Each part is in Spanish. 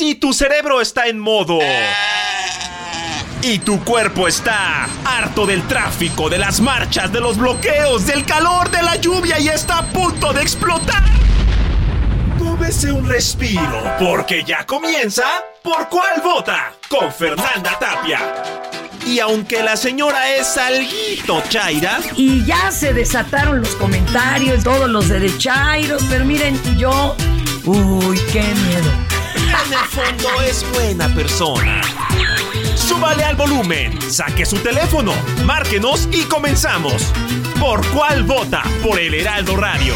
Si tu cerebro está en modo... Y tu cuerpo está harto del tráfico, de las marchas, de los bloqueos, del calor, de la lluvia y está a punto de explotar. Tómese un respiro, porque ya comienza ¿Por cuál vota? Con Fernanda Tapia. Y aunque la señora es alguito chaira. Y ya se desataron los comentarios, todos los derechairos, pero miren, yo. Uy, qué miedo. En el fondo es buena persona. Súbale al volumen, saque su teléfono, márquenos y comenzamos. ¿Por cuál vota? Por el Heraldo Radio.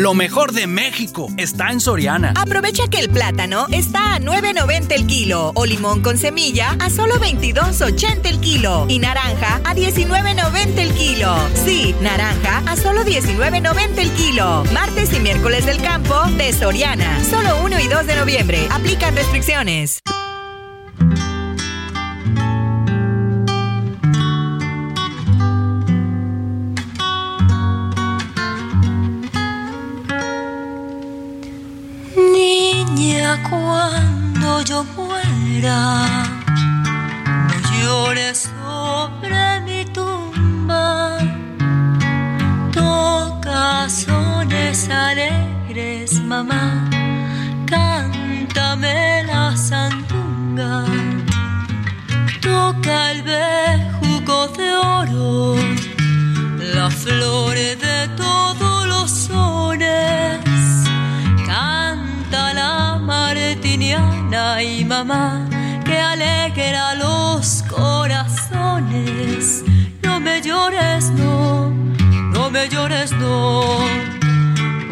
Lo mejor de México está en Soriana. Aprovecha que el plátano está a 9.90 el kilo o limón con semilla a solo 22.80 el kilo y naranja a 19.90 el kilo. Sí, naranja a solo 19.90 el kilo. Martes y miércoles del campo de Soriana. Solo 1 y 2 de noviembre. Aplican restricciones. Cuando yo muera, no llores sobre mi tumba. Toca sones alegres, mamá, cántame la sandunga. Toca el bejuco de oro, la flor que alegra los corazones. No me llores, no, no me llores, no.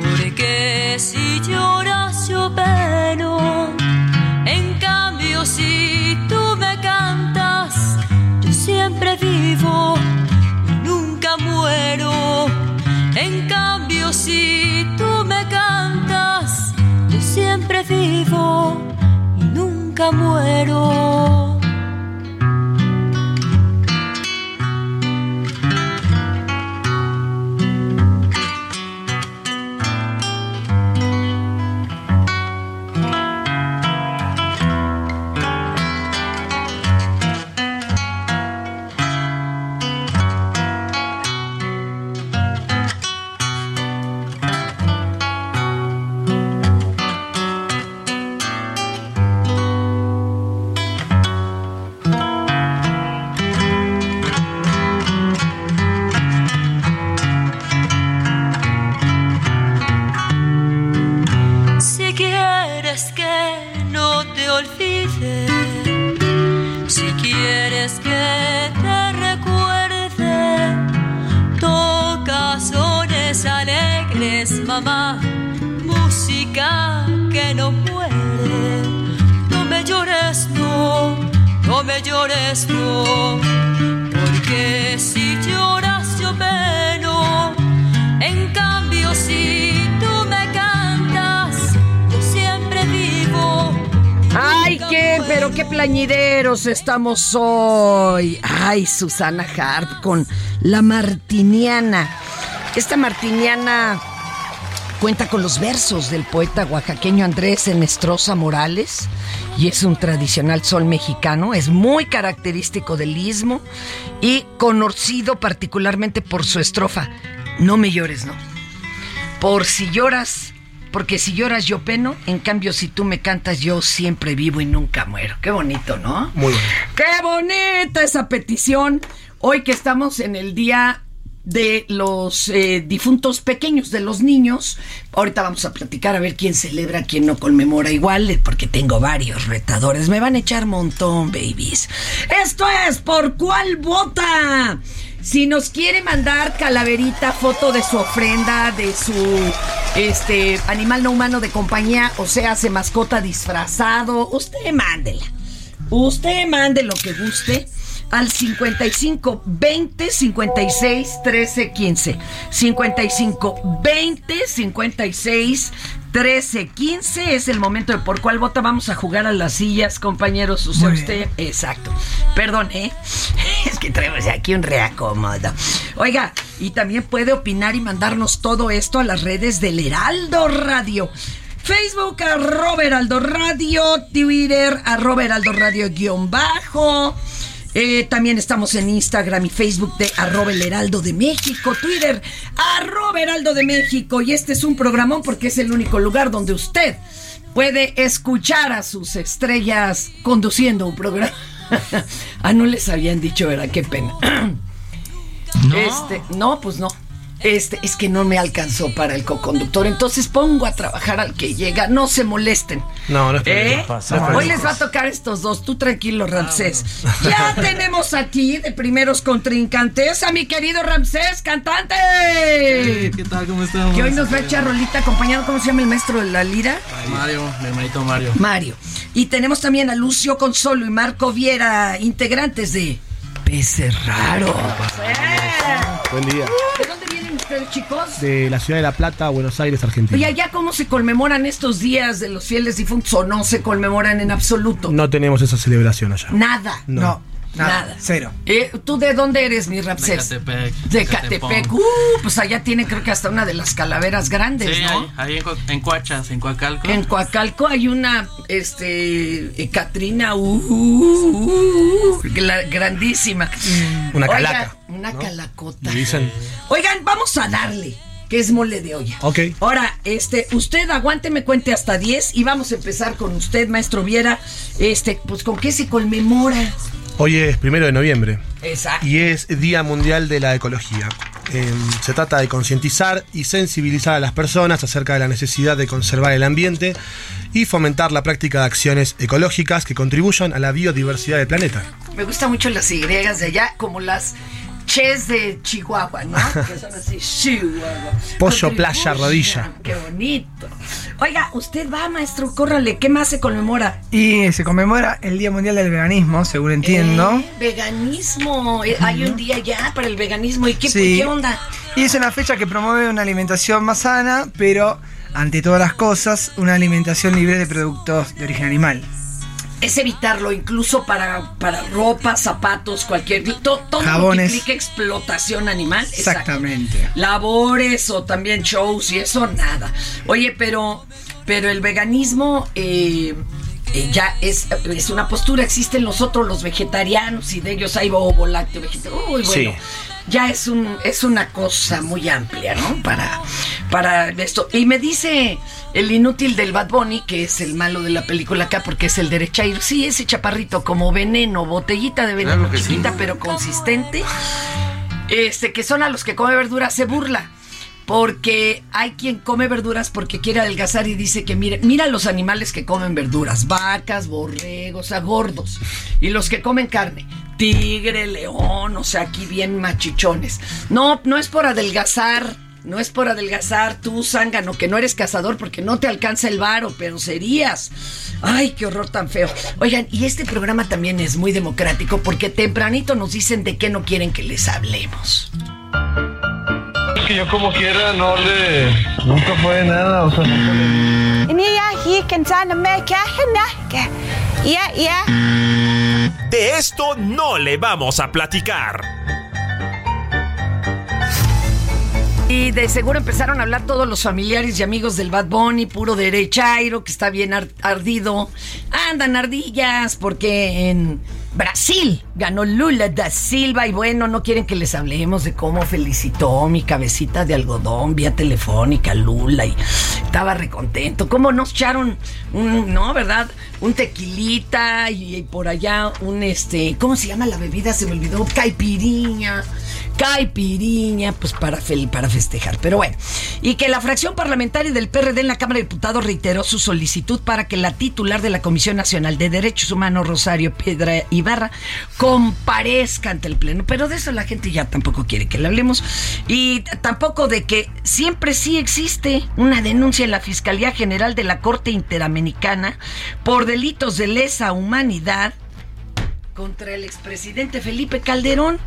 Porque si lloras yo peno. En cambio si tú me cantas, yo siempre vivo nunca muero. En cambio si tú me cantas, yo siempre vivo nunca muero. Estamos hoy. Ay, Susana Harp con la Martiniana. Esta Martiniana cuenta con los versos del poeta oaxaqueño Andrés Enestrosa Morales y es un tradicional sol mexicano, es muy característico del istmo y conocido particularmente por su estrofa No me llores, no. Por si lloras, porque si lloras yo peno, en cambio si tú me cantas yo siempre vivo y nunca muero. Qué bonito, ¿no? Muy bueno. Qué bonita esa petición. Hoy que estamos en el día de los eh, difuntos pequeños, de los niños. Ahorita vamos a platicar a ver quién celebra, quién no conmemora igual, eh, porque tengo varios retadores. Me van a echar montón, babies. Esto es ¿Por cuál vota? Si nos quiere mandar calaverita, foto de su ofrenda, de su este animal no humano de compañía, o sea, hace mascota disfrazado, usted mándela. Usted mande lo que guste al 55 20 56 13 15. 55 20 56 13 15 es el momento de por cuál vota. Vamos a jugar a las sillas, compañeros. Usted, usted. Exacto. Perdón, ¿eh? Es que traemos aquí un reacomodo. Oiga, y también puede opinar y mandarnos todo esto a las redes del Heraldo Radio. Facebook, arroba Heraldo Radio, Twitter, arroba Heraldo Radio guion bajo. Eh, también estamos en Instagram y Facebook de arroba el Heraldo de México, Twitter, arroba Heraldo de México. Y este es un programón porque es el único lugar donde usted puede escuchar a sus estrellas conduciendo un programa. ah, no les habían dicho, ¿verdad? Qué pena. No. Este, no, pues no. Este, es que no me alcanzó para el coconductor, entonces pongo a trabajar al que llega. No se molesten. No, no es ¿Eh? pasa. Hoy les va a tocar estos dos. Tú tranquilo, Ramsés. Ya tenemos aquí de primeros contrincantes a mi querido Ramsés, cantante. ¿Qué tal? ¿Cómo estamos? Que hoy nos va a echar rolita acompañado. ¿Cómo se llama el maestro de la lira? Mario, mi hermanito Mario. Mario. Y tenemos también a Lucio Consolo y Marco Viera, integrantes de Peces Raro. Buen día. ¿De ustedes, chicos? De la ciudad de La Plata, Buenos Aires, Argentina. Oye, allá cómo se conmemoran estos días de los fieles difuntos o no se conmemoran en absoluto. No tenemos esa celebración allá. Nada. No. Nada. Cero. Eh, ¿Tú de dónde eres, mi De Ramsés? Catepec. De Catepec. Uh, pues allá tiene creo que hasta una de las calaveras grandes, Sí, ¿no? ahí, ahí en, en Cuachas, en Coacalco. En Coacalco hay una, este, eh, Catrina, uh, uh, uh, la- grandísima. Una Oiga, calaca. Una ¿no? calacota. Dicen, Oigan, vamos a darle, que es mole de olla. ok. Ahora, este, usted aguante, me cuente hasta 10 y vamos a empezar con usted, maestro Viera. Este, pues, ¿con qué se conmemora? Hoy es primero de noviembre Exacto. y es Día Mundial de la Ecología. Eh, se trata de concientizar y sensibilizar a las personas acerca de la necesidad de conservar el ambiente y fomentar la práctica de acciones ecológicas que contribuyan a la biodiversidad del planeta. Me gustan mucho las Y de allá, como las ches de Chihuahua, ¿no? Que son así, Chihuahua. Pollo, playa, rodilla. Qué bonito. Oiga, usted va, maestro, córrale, ¿qué más se conmemora? Y se conmemora el Día Mundial del Veganismo, según entiendo. Eh, veganismo. Eh, Hay un día ya para el veganismo. ¿Y qué, Sí. qué onda? Y es una fecha que promueve una alimentación más sana, pero ante todas las cosas, una alimentación libre de productos de origen animal. Es evitarlo, incluso para, para ropa, zapatos, cualquier. to- todo lo que Jabones. implique explotación animal. exacto. Exactamente. labores o también shows y eso nada. Oye, pero, pero el veganismo eh, eh, ya es, es una postura. Existen los otros, los vegetarianos, y de ellos hay ovo lácteo vegetariano. Uy, bueno. Sí. Ya es un es una cosa muy amplia, ¿no? Para para esto. Y me dice el inútil del Bad Bunny, que es el malo de la película acá, porque es el derechairo. Sí, ese chaparrito como veneno, botellita de veneno chiquita, pero consistente este, que son a los que come verduras, se burla. Porque hay quien come verduras porque quiere adelgazar y dice que mire, mira los animales que comen verduras, vacas, borregos, o sea, gordos. Y los que comen carne, tigre, león, o sea, aquí bien machichones. No, no es por adelgazar, no es por adelgazar tú, zángano, que no eres cazador porque no te alcanza el varo, pero serías. Ay, qué horror tan feo. Oigan, y este programa también es muy democrático porque tempranito nos dicen de qué no quieren que les hablemos. Es que yo como quiera no le... Nunca fue nada, o sea, nunca le... De esto no le vamos a platicar. Y de seguro empezaron a hablar todos los familiares y amigos del Bad Bunny, puro derechairo, que está bien ar- ardido. Andan ardillas porque en Brasil ganó Lula da Silva y bueno, no quieren que les hablemos de cómo felicitó mi cabecita de algodón vía telefónica Lula y estaba recontento. Cómo nos echaron un, no, ¿verdad? Un tequilita y, y por allá un este, ¿cómo se llama la bebida? Se me olvidó, caipiriña caipiriña, pues para, fel- para festejar. Pero bueno, y que la fracción parlamentaria del PRD en la Cámara de Diputados reiteró su solicitud para que la titular de la Comisión Nacional de Derechos Humanos, Rosario Piedra Ibarra, comparezca ante el Pleno. Pero de eso la gente ya tampoco quiere que le hablemos. Y tampoco de que siempre sí existe una denuncia en la Fiscalía General de la Corte Interamericana por delitos de lesa humanidad contra el expresidente Felipe Calderón.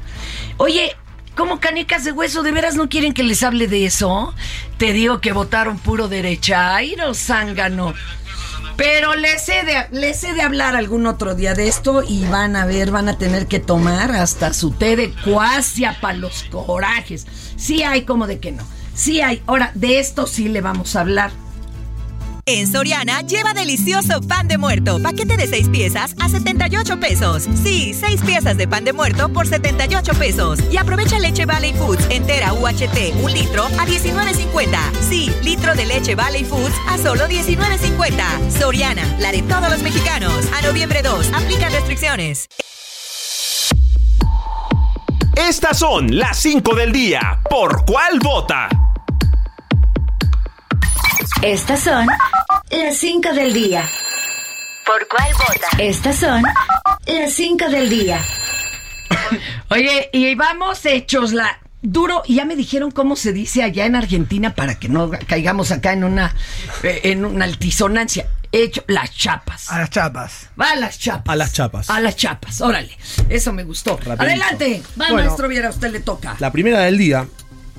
Oye, ¿cómo canicas de hueso? ¿De veras no quieren que les hable de eso? Te digo que votaron puro derecha. Ay, no, zángano. Pero les he, de, les he de hablar algún otro día de esto y van a ver, van a tener que tomar hasta su té de cuasia para los corajes. Sí hay, como de que no. Sí hay. Ahora, de esto sí le vamos a hablar. En Soriana lleva delicioso pan de muerto, paquete de 6 piezas a 78 pesos. Sí, 6 piezas de pan de muerto por 78 pesos. Y aprovecha leche Valley Foods entera UHT, un litro a 19.50. Sí, litro de leche Valley Foods a solo 19.50. Soriana, la de todos los mexicanos. A noviembre 2, aplica restricciones. Estas son las 5 del día. ¿Por cuál vota? Estas son las 5 del día. ¿Por cuál vota? Estas son las 5 del día. Oye, y vamos hechos la duro. Y ya me dijeron cómo se dice allá en Argentina para que no caigamos acá en una eh, en una altisonancia. Hecho las chapas. A las chapas. Va a las chapas. A las chapas. A las chapas. Órale. Eso me gustó. Rapidito. Adelante. Va, Bueno. maestro Viera, a usted le toca. La primera del día.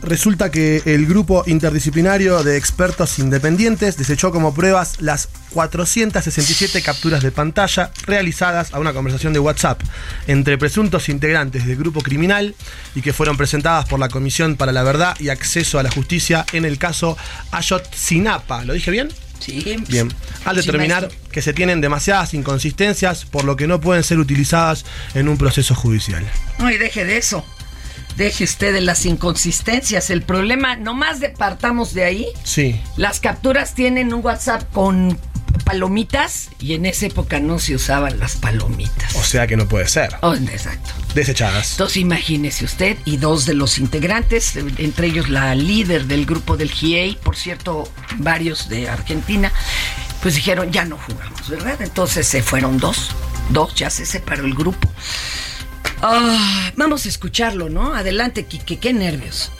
Resulta que el grupo interdisciplinario de expertos independientes desechó como pruebas las 467 capturas de pantalla realizadas a una conversación de WhatsApp entre presuntos integrantes del grupo criminal y que fueron presentadas por la Comisión para la Verdad y Acceso a la Justicia en el caso Ayotzinapa. ¿Lo dije bien? Sí. Bien. Al determinar que se tienen demasiadas inconsistencias, por lo que no pueden ser utilizadas en un proceso judicial. No, y deje de eso. Deje usted de las inconsistencias. El problema, nomás de partamos de ahí. Sí. Las capturas tienen un WhatsApp con palomitas y en esa época no se usaban las palomitas. O sea que no puede ser. Oh, exacto. Desechadas. Entonces imagínese usted y dos de los integrantes, entre ellos la líder del grupo del GIEI, por cierto, varios de Argentina, pues dijeron ya no jugamos, ¿verdad? Entonces se fueron dos, dos, ya se separó el grupo. Ah, vamos a escucharlo, ¿no? Adelante, Kike, qué nervios.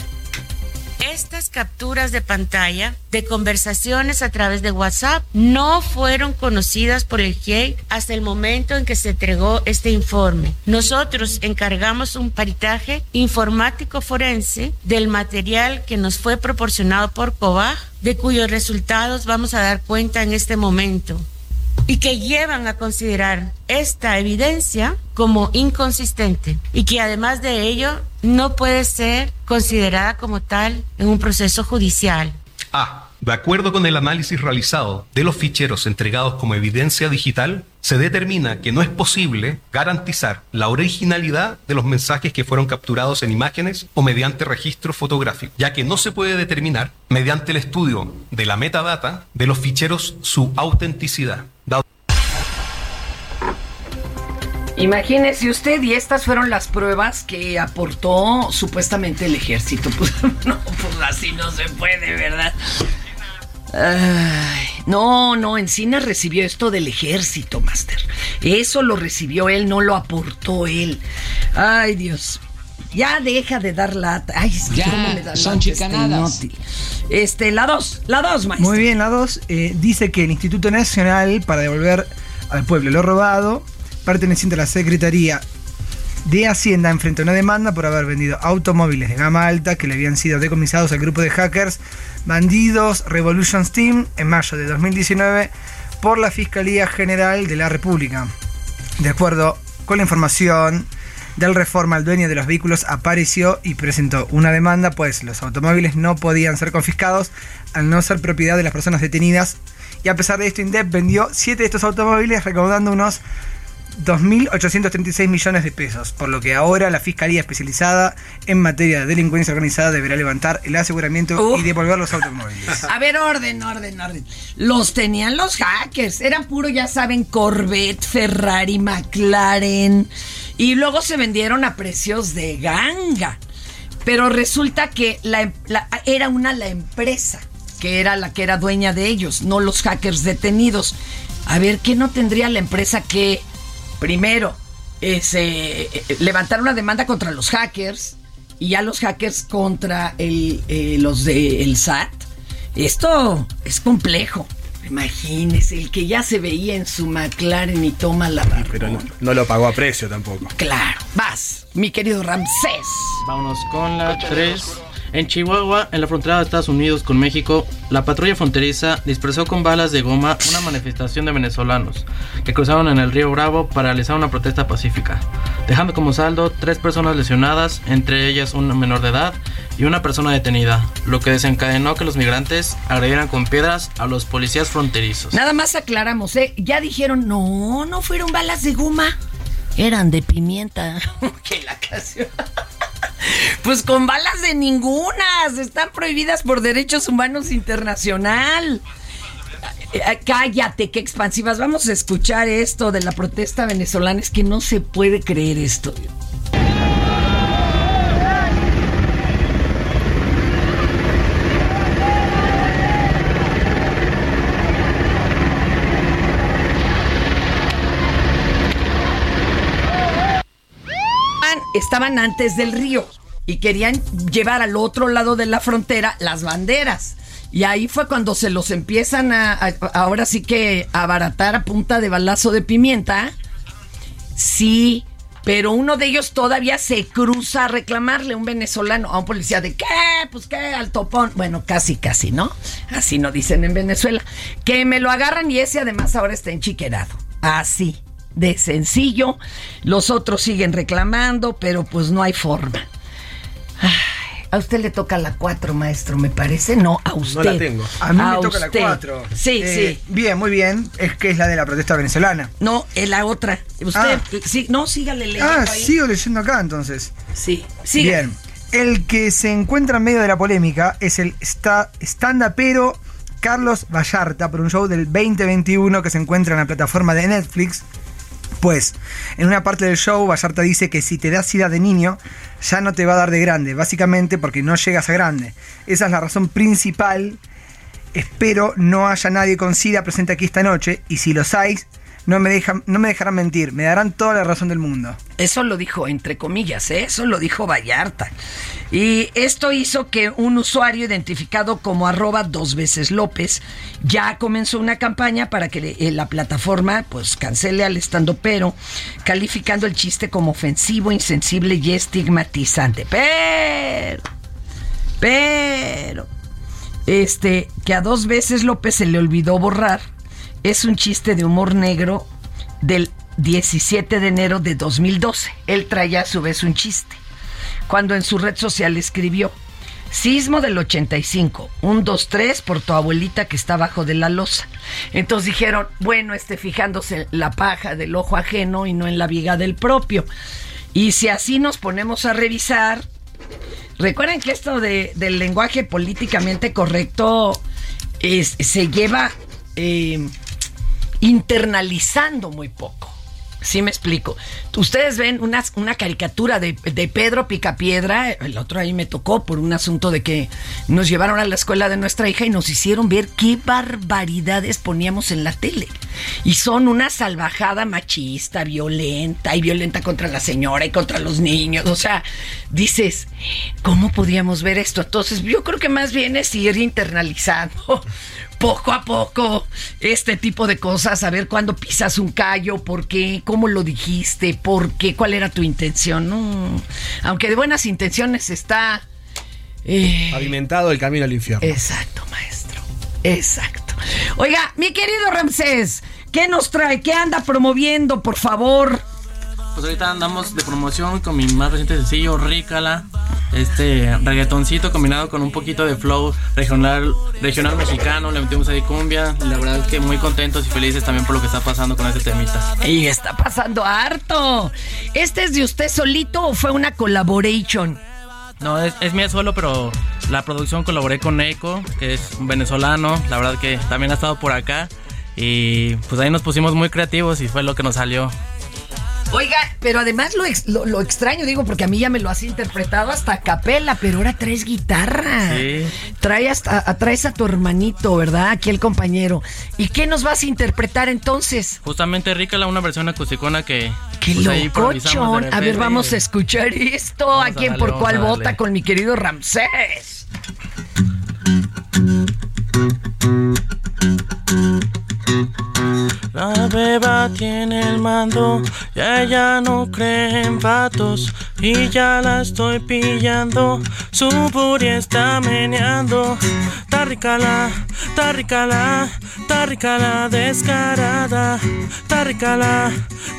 Estas capturas de pantalla de conversaciones a través de WhatsApp no fueron conocidas por el GIEI hasta el momento en que se entregó este informe. Nosotros encargamos un paritaje informático forense del material que nos fue proporcionado por COBAG, de cuyos resultados vamos a dar cuenta en este momento y que llevan a considerar esta evidencia como inconsistente y que además de ello no puede ser considerada como tal en un proceso judicial. A. De acuerdo con el análisis realizado de los ficheros entregados como evidencia digital, se determina que no es posible garantizar la originalidad de los mensajes que fueron capturados en imágenes o mediante registro fotográfico, ya que no se puede determinar mediante el estudio de la metadata de los ficheros su autenticidad. Imagínese usted, y estas fueron las pruebas que aportó supuestamente el ejército. Pues no, pues así no se puede, ¿verdad? Ay, no, no, Encina recibió esto del ejército, Master. Eso lo recibió él, no lo aportó él. Ay, Dios. Ya deja de dar lata. Ay, es que Ya, cómo me da son lata este. Este, la dos, la dos, maestro. Muy bien, la 2 dice que el Instituto Nacional para devolver al pueblo lo robado, perteneciente a la Secretaría de Hacienda, enfrenta una demanda por haber vendido automóviles de gama alta que le habían sido decomisados al grupo de hackers Bandidos Revolution Team en mayo de 2019 por la Fiscalía General de la República. De acuerdo con la información del Reforma, el dueño de los vehículos apareció y presentó una demanda, pues los automóviles no podían ser confiscados al no ser propiedad de las personas detenidas. Y a pesar de esto, INDEP vendió 7 de estos automóviles recaudando unos 2.836 millones de pesos, por lo que ahora la Fiscalía Especializada en materia de delincuencia organizada deberá levantar el aseguramiento y devolver los automóviles. A ver, orden, orden, orden. Los tenían los hackers. Eran puro, ya saben, Corvette, Ferrari, McLaren. Y luego se vendieron a precios de ganga. Pero resulta que la, la- era una la empresa que era la que era dueña de ellos, no los hackers detenidos. A ver, ¿qué no tendría la empresa que, primero, ese, eh, levantar una demanda contra los hackers y ya los hackers contra el, eh, los del SAT? Esto es complejo. Imagínese, el que ya se veía en su McLaren y toma la barra. Pero no, no lo pagó a precio tampoco. Claro, vas, mi querido Ramsés. Vámonos con la 3. En Chihuahua, en la frontera de Estados Unidos con México, la patrulla fronteriza dispersó con balas de goma una manifestación de venezolanos que cruzaron en el río Bravo para realizar una protesta pacífica, dejando como saldo tres personas lesionadas, entre ellas un menor de edad y una persona detenida, lo que desencadenó que los migrantes agredieran con piedras a los policías fronterizos. Nada más aclaramos, ¿eh? Ya dijeron, no, no fueron balas de goma. Eran de pimienta. que la canción. Pues con balas de ningunas. Están prohibidas por derechos humanos internacional. Eh, eh, Cállate, qué expansivas. Vamos a escuchar esto de la protesta venezolana. Es que no se puede creer esto. Estaban antes del río y querían llevar al otro lado de la frontera las banderas. Y ahí fue cuando se los empiezan a, ahora sí que a abaratar a punta de balazo de pimienta. Sí, pero uno de ellos todavía se cruza a reclamarle un venezolano a un policía de qué, pues qué, al topón. Bueno, casi, casi, ¿no? Así no dicen en Venezuela. Que me lo agarran y ese además ahora está enchiquerado. Así, de sencillo. Los otros siguen reclamando, pero pues no hay forma. Ay, a usted le toca la 4, maestro, me parece. No, a usted. la tengo. A mí me toca la usted. 4. Sí, sí. Bien, muy bien. Es que es la de la protesta venezolana. No, es la otra. Usted, Ah. sí, no, sígale leyendo Ah, ahí. sigo leyendo acá entonces. Sí, sigue. Bien. El que se encuentra en medio de la polémica es el sta- stand-upero Carlos Vallarta por un show del 2021 que se encuentra en la plataforma de Netflix. Pues, en una parte del show, Vallarta dice que si te das sida de niño, ya no te va a dar de grande, básicamente porque no llegas a grande. Esa es la razón principal. Espero no haya nadie con sida presente aquí esta noche, y si los hay, no me, dejan, no me dejarán mentir, me darán toda la razón del mundo. Eso lo dijo entre comillas, ¿eh? eso lo dijo Vallarta. Y esto hizo que un usuario identificado como arroba dos veces López ya comenzó una campaña para que eh, la plataforma pues cancele al estandopero, calificando el chiste como ofensivo, insensible y estigmatizante. Pero, pero, este, que a dos veces López se le olvidó borrar, es un chiste de humor negro del 17 de enero de 2012. Él traía a su vez un chiste. Cuando en su red social escribió, sismo del 85, un 2, 3 por tu abuelita que está abajo de la losa. Entonces dijeron, bueno, este fijándose en la paja del ojo ajeno y no en la viga del propio. Y si así nos ponemos a revisar, recuerden que esto de- del lenguaje políticamente correcto es- se lleva eh, internalizando muy poco. Sí me explico. Ustedes ven una, caricatura de, de Pedro Picapiedra, el otro ahí me tocó por un asunto de que nos llevaron a la escuela de nuestra hija y nos hicieron ver qué barbaridades poníamos en la tele. Y son una salvajada machista, violenta y violenta contra la señora y contra los niños. O sea, dices, ¿cómo podíamos ver esto? Entonces yo creo que más bien es ir internalizando poco a poco este tipo de cosas, a ver cuándo pisas un callo, por qué, cómo lo dijiste, por qué, cuál era tu intención. No. Aunque de buenas intenciones está... eh, Pavimentado el camino al infierno. Exacto, maestro. Exacto. Oiga, mi querido Ramsés, ¿qué nos trae? ¿Qué anda promoviendo, por favor? Pues ahorita andamos de promoción con mi más reciente sencillo, Rícala. Este reggaetoncito combinado con un poquito de flow regional, regional mexicano. Le metimos ahí cumbia. Y la verdad es que muy contentos y felices también por lo que está pasando con este temita. Y está pasando harto. ¿Este es de usted solito o fue una collaboration? No, es, es mía solo, pero la producción colaboré con Eiko, que es un venezolano. La verdad que también ha estado por acá. Y pues ahí nos pusimos muy creativos y fue lo que nos salió. Oiga, pero además lo, ex- lo, lo extraño, digo, porque a mí ya me lo has interpretado hasta a capela, pero ahora traes guitarra. Sí. Trae hasta, a- traes a tu hermanito, ¿verdad? Aquí el compañero. ¿Y qué nos vas a interpretar entonces? Justamente Rícala, una versión acusticona que. ¡Qué pues, locochón! A ver, vamos a escuchar esto. Vamos a darle, Por Cuál. Vota con mi querido Ramsés. La beba tiene el mando, ya ella no cree en patos y ya la estoy pillando. Su puri está meneando. Tarricala, tarricala, tarricala descarada. Tarricala,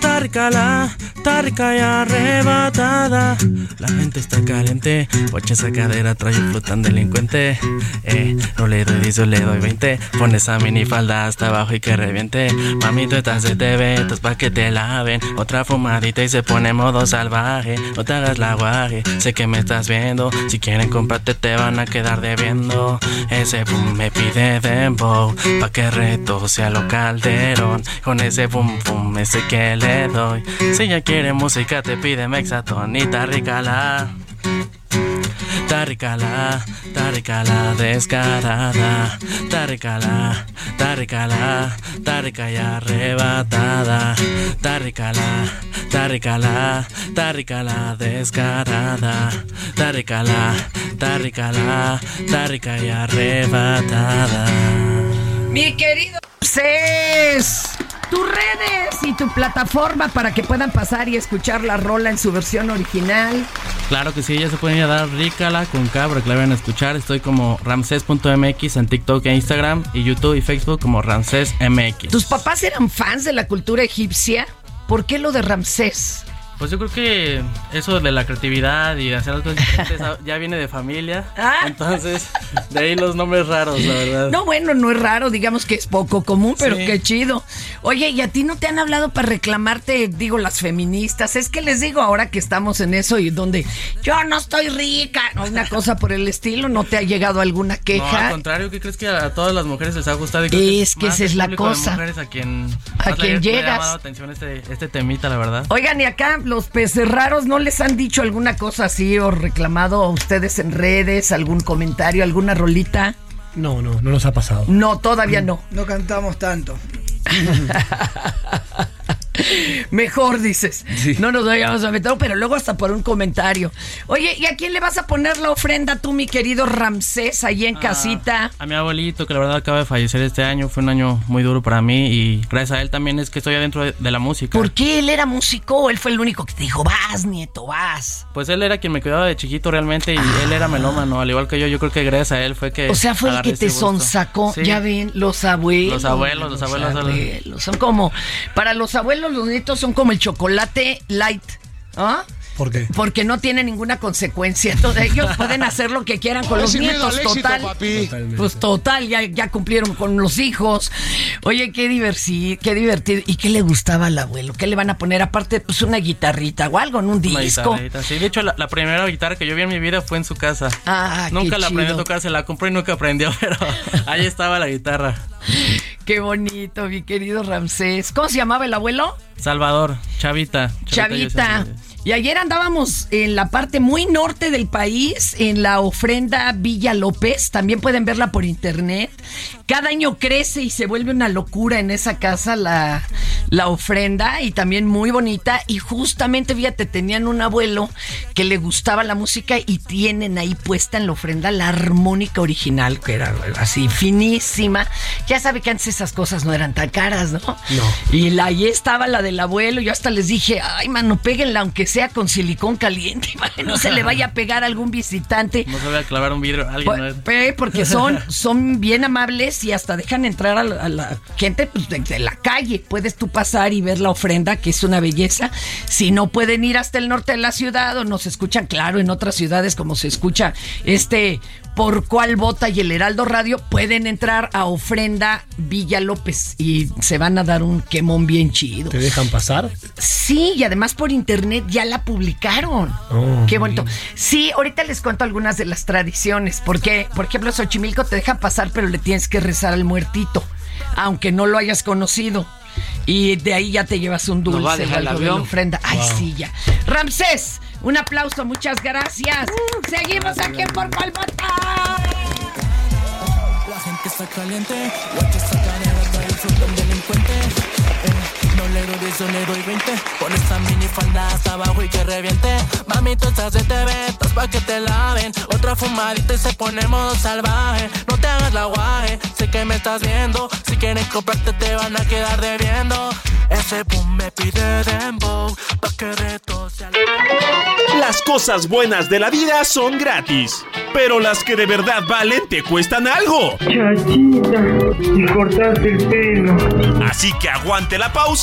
tarricala, tarrica y arrebatada. La gente está caliente, poche esa cadera, trae un tan delincuente. Eh, no le doy 10, yo le doy 20. Pon esa minifalda hasta abajo y que reviente. Mami, tú estás de TV, pa' que te laven. Otra fumadita y se pone modo salvaje. No te hagas la guaje, sé que me estás viendo. Si quieren comprarte, te van a quedar debiendo. Ese boom me pide dembow, pa' que reto sea lo calderón. Con ese boom boom, ese que le doy. Si ya quiere música, te pide mexatonita, ricala. Taricala, taricala descarada, taricala, taricala, tarica y arrebatada, taricala, taricala, taricala descarada, taricala, taricala, tarica y arrebatada. Mi querido tus redes y tu plataforma para que puedan pasar y escuchar la rola en su versión original. Claro que sí, ya se pueden ir a dar rícala con cabra que la vayan a escuchar. Estoy como ramses.mx en TikTok e Instagram y YouTube y Facebook como ramsesmx. ¿Tus papás eran fans de la cultura egipcia? ¿Por qué lo de Ramsés? Pues yo creo que eso de la creatividad y hacer diferentes ah, ya viene de familia. Entonces, de ahí los nombres raros, la verdad. No, bueno, no es raro, digamos que es poco común, pero Sí. qué chido. Oye, ¿y a ti no te han hablado para reclamarte, digo, las feministas? Es que les digo ahora que estamos en eso y donde yo no estoy rica, o una cosa por el estilo, ¿no te ha llegado alguna No, al queja? contrario, ¿qué crees que a todas las mujeres les ha gustado? Y creo Es que más esa es la cosa. mujeres a quien, A le- quien le ha llegas. llamado atención este, este temita, la verdad. Oigan, y acá los peces raros, ¿no les han dicho alguna cosa así o reclamado a ustedes en redes, algún comentario, alguna rolita? No, no, no nos ha pasado. No, todavía no. No cantamos tanto. Mejor dices. No nos vayamos a meter, pero luego hasta por un comentario. Oye, ¿y a quién le vas a poner la ofrenda tú, mi querido Ramsés, ahí en casita? A mi abuelito, que la verdad acaba de fallecer este año, fue un año muy duro para mí y gracias a él también es que estoy adentro de, de la música. ¿Por qué él era músico o él fue el único que te dijo, vas, nieto, vas? Pues él era quien me cuidaba de chiquito realmente y él era melómano, al igual que yo. Yo creo que gracias a él fue que. O sea, fue el que te sonsacó. Sí. Ya ven, los abuelos. Los abuelos, los abuelos son- abuelos. Son como, para los abuelos, los nietos son como el chocolate light. ¿Ah? ¿Por qué? Porque no tiene ninguna consecuencia. Entonces, ellos pueden hacer lo que quieran con los nietos. éxito, total. papi. Pues total, ya, ya cumplieron con los hijos. Oye, qué divertido, qué divertido. ¿Y qué le gustaba al abuelo? ¿Qué le van a poner? Aparte, pues una guitarrita o algo en un Una disco. Sí, de hecho, la, la primera guitarra que yo vi en mi vida fue en su casa. Ah, nunca qué la aprendí a chido. tocar, se la compré y nunca aprendió, pero ahí estaba la guitarra. Qué bonito, mi querido Ramsés. ¿Cómo se llamaba el abuelo? Salvador, Chavita. Chavita. Joseph. Y ayer andábamos en la parte muy norte del país, en la ofrenda Villa López. También pueden verla por internet. Cada año crece y se vuelve una locura en esa casa la, la ofrenda y también muy bonita. Y justamente, fíjate, tenían un abuelo que le gustaba la música y tienen ahí puesta en la ofrenda la armónica original, que era así finísima. Ya sabe que antes esas cosas no eran tan caras, ¿no? No. Y la, ahí estaba la del abuelo. Yo hasta les dije, ay, mano, péguenla aunque sea con silicón caliente, para que no se le vaya a pegar a algún visitante. No se voy a clavar un vidrio a alguien. Por- ¿no? pe- porque son, son bien amables y hasta dejan entrar a la, a la gente pues, de, de la calle. Puedes tú pasar y ver la ofrenda, que es una belleza. Si no pueden ir hasta el norte de la ciudad o nos escuchan, claro, en otras ciudades como se escucha este por cuál vota y el Heraldo Radio, pueden entrar a ofrenda Villa López y se van a dar un quemón bien chido. ¿Te dejan pasar? Sí, y además por internet ya la publicaron. Oh, Qué bonito. Sí, ahorita les cuento algunas de las tradiciones. Porque, por ejemplo, Xochimilco te deja pasar, pero le tienes que rezar al muertito, aunque no lo hayas conocido. Y de ahí ya te llevas un ¿Nos dulce. va a dejar o el algo de ofrenda. Ay, Wow. sí, ya. Ramsés, un aplauso, muchas gracias. Seguimos aquí en Por Cual Vota. La gente está caliente, no le doy 10, yo le doy 20. Pon esta mini falda hasta abajo y que reviente. Mami, tú estás de TV, estás pa' que te laven. Otra fumadita y se pone modo salvaje. No te hagas la guaje, sé que me estás viendo. Si quieren comprarte, te van a quedar debiendo. Ese boom me pide dembow, pa' que reto sea Las cosas buenas de la vida son gratis, pero las que de verdad valen te cuestan algo. Chachita, y cortaste el pelo. Así que aguante la pausa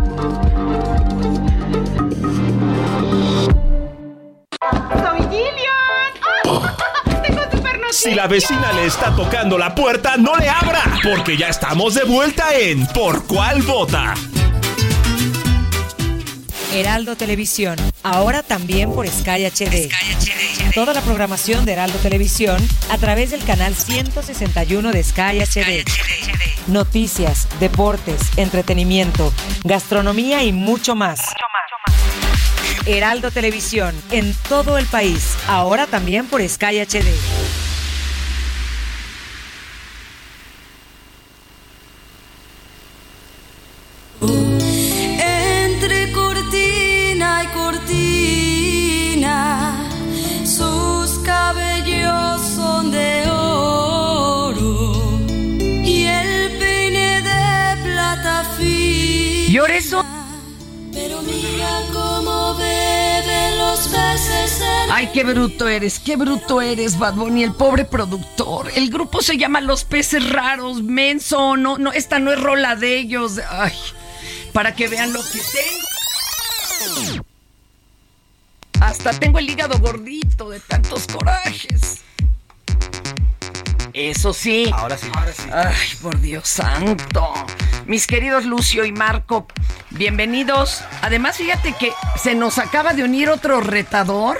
Si la vecina le está tocando la puerta, no le abra, porque ya estamos de vuelta en Por cuál vota. Heraldo Televisión, ahora también por Sky HD. Toda la programación de Heraldo Televisión a través del canal 161 de Sky HD. Noticias, deportes, entretenimiento, gastronomía y mucho más. Heraldo Televisión, en todo el país, ahora también por Sky HD. Eso- Pero mira cómo beben los peces en Ay, qué bruto eres, qué bruto eres, Bad Bunny, el pobre productor. El grupo se llama Los Peces Raros, menso, no, no, esta no es rola de ellos. Ay, para que vean lo que tengo. Hasta tengo el hígado gordito de tantos corajes. Eso sí. Ahora sí. Ay, por Dios santo. Mis queridos Lucio y Marco, bienvenidos. Además, fíjate que se nos acaba de unir otro retador.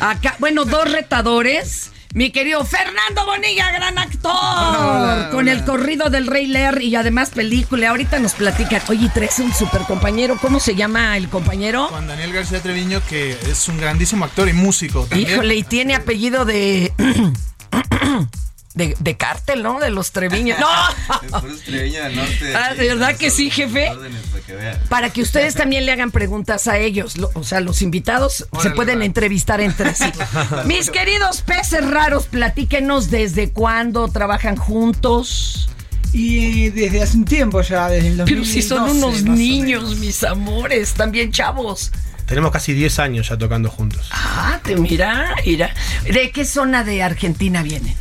Acá, bueno, dos retadores. Mi querido Fernando Bonilla, gran actor. Hola, con hola. el corrido del Rey Lear y además película. Ahorita nos platican. Oye, traes un super compañero. ¿Cómo se llama el compañero? Juan Daniel García Treviño, que es un grandísimo actor y músico también. Híjole, y tiene apellido de. De, de cártel, ¿no? De los Treviños. ¡No! Es Treviño del Norte. Ah, ¿de verdad que sí, jefe? Órdenes para que. Para que ustedes también le hagan preguntas a ellos. Lo- o sea, los invitados se pueden va. entrevistar entre sí. Mis queridos peces raros, platíquenos desde cuándo trabajan juntos. Y desde hace un tiempo ya, desde el 2012. Pero si son unos niños, mis amores, también chavos. Tenemos casi 10 años ya tocando juntos. Ah, te mira, mira. ¿De qué zona de Argentina vienen?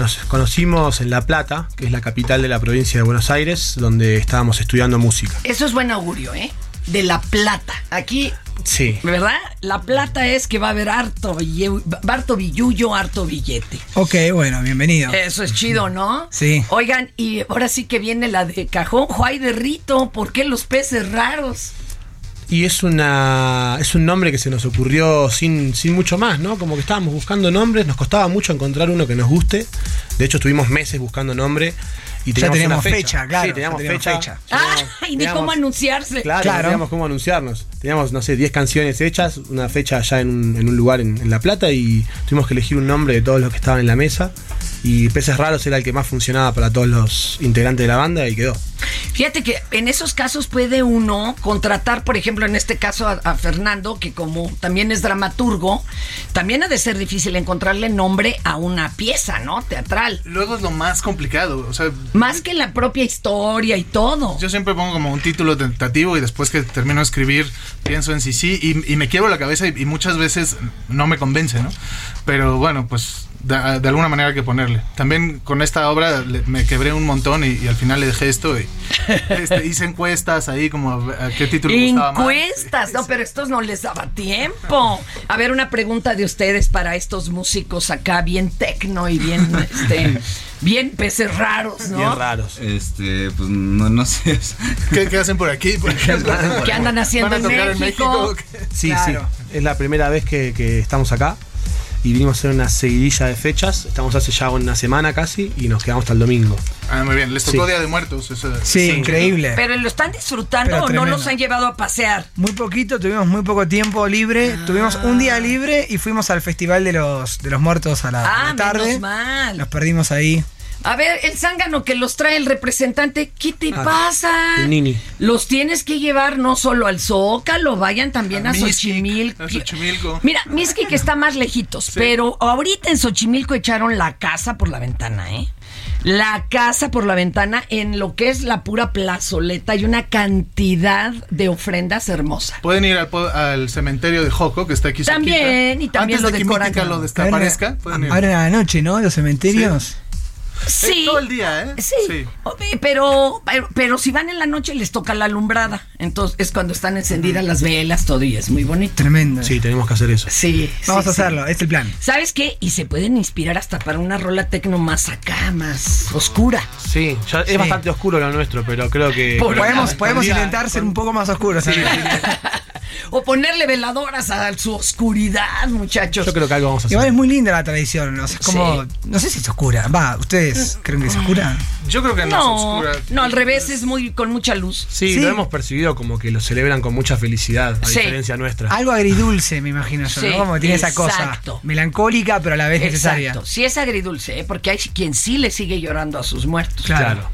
Nos conocimos en La Plata, que es la capital de la provincia de Buenos Aires, donde estábamos estudiando música. Eso es buen augurio, ¿eh? De La Plata. Aquí, Sí. ¿verdad? La Plata es que va a haber harto, harto billullo, harto billete. Ok, bueno, bienvenido. Eso es chido, ¿no? Sí. Oigan, y ahora sí que viene la de cajón, Juay de Rito. ¿Por qué los peces raros? Y es una es un nombre que se nos ocurrió sin, sin mucho más, ¿no? Como que estábamos buscando nombres, nos costaba mucho encontrar uno que nos guste. De hecho, estuvimos meses buscando nombre y Ya teníamos, teníamos una fecha, claro, Sí, teníamos ya teníamos fecha. fecha. Ah, y ni teníamos- cómo anunciarse. Claro, no teníamos cómo anunciarnos. Teníamos, no sé, 10 canciones hechas, una fecha allá en un, en un lugar en, en La Plata y tuvimos que elegir un nombre de todos los que estaban en la mesa. Y Peces Raros era el que más funcionaba para todos los integrantes de la banda y quedó. Fíjate que en esos casos puede uno contratar, por ejemplo, en este caso a, a Fernando, que como también es dramaturgo, también ha de ser difícil encontrarle nombre a una pieza, ¿no? Teatral. Luego es lo más complicado. O sea, Más que la propia historia y todo. Yo siempre pongo como un título tentativo y después que termino de escribir pienso en sí sí y, y me quiebro la cabeza y, y muchas veces no me convence, ¿no? Pero bueno, pues de, de alguna manera hay que ponerle. También con esta obra le- me quebré un montón y, y al final le dejé esto y este, hice encuestas ahí como a, a qué título gustaba más. Encuestas, no, pero estos no les daba tiempo. A ver, una pregunta de ustedes para estos músicos acá, bien tecno y bien, este, bien peces raros, ¿no? raros. Este, pues no, no sé. ¿Qué, qué hacen por aquí? Por? ¿Qué andan haciendo ¿Van a en tocar México? Sí, Claro. sí. Es la primera vez que, que estamos acá. Y vinimos a hacer una seguidilla de fechas. Estamos hace ya una semana casi y nos quedamos hasta el domingo. Ah, muy bien. Les tocó Sí. Día de Muertos. Eso Sí, increíble. Pero lo están disfrutando Pero o no los han llevado a pasear. Muy poquito, tuvimos muy poco tiempo libre. Tuvimos un día libre y fuimos al Festival de los, de los Muertos a la, a Ah, la tarde. menos mal. Nos perdimos ahí. A ver, el zángano que los trae el representante, ¿qué te Ah, pasa? Nini. Los tienes que llevar no solo al Zócalo, vayan también a, A Xochimilco. a Xochimilco. Mira, que está más lejitos, pero ahorita en Xochimilco echaron la casa por la ventana, ¿eh? La casa por la ventana en lo que es la pura plazoleta y una cantidad de ofrendas hermosa. Pueden ir al, po- al cementerio de Joco, que está aquí También, cerquita. y también Antes lo de que decoran lo desaparezca. ir. Ahora en la noche, ¿no? Los cementerios. Sí. Todo el día, ¿eh? Sí. Oye, Pero, pero, pero si van en la noche les toca la alumbrada. Entonces es cuando están encendidas las velas, todo y es muy bonito. Tremendo. Sí, tenemos que hacer eso. Sí. Vamos sí, a sí. hacerlo, es el plan. ¿Sabes qué? Y se pueden inspirar hasta para una rola tecno más acá, más oscura. Sí, ya Sí. es bastante oscuro lo nuestro, pero creo que. Por- Podemos, podemos día- intentar ser un poco más oscuros. ¿sabes? O ponerle veladoras a su oscuridad, muchachos. Yo creo que algo vamos a hacer. Igual es muy linda la tradición. ¿no? O sea, es como, Sí. no sé si es oscura. Va, ¿ustedes creen que es oscura? Yo creo que no, es No, oscura. no, al revés, es muy con mucha luz. Sí, Sí. lo hemos percibido como que lo celebran con mucha felicidad, a Sí. diferencia nuestra. Algo agridulce, me imagino yo, Sí, ¿no? Como que tiene esa cosa melancólica, pero a la vez necesaria. Exacto. Sí es agridulce, ¿eh? porque hay quien sí le sigue llorando a sus muertos. Claro.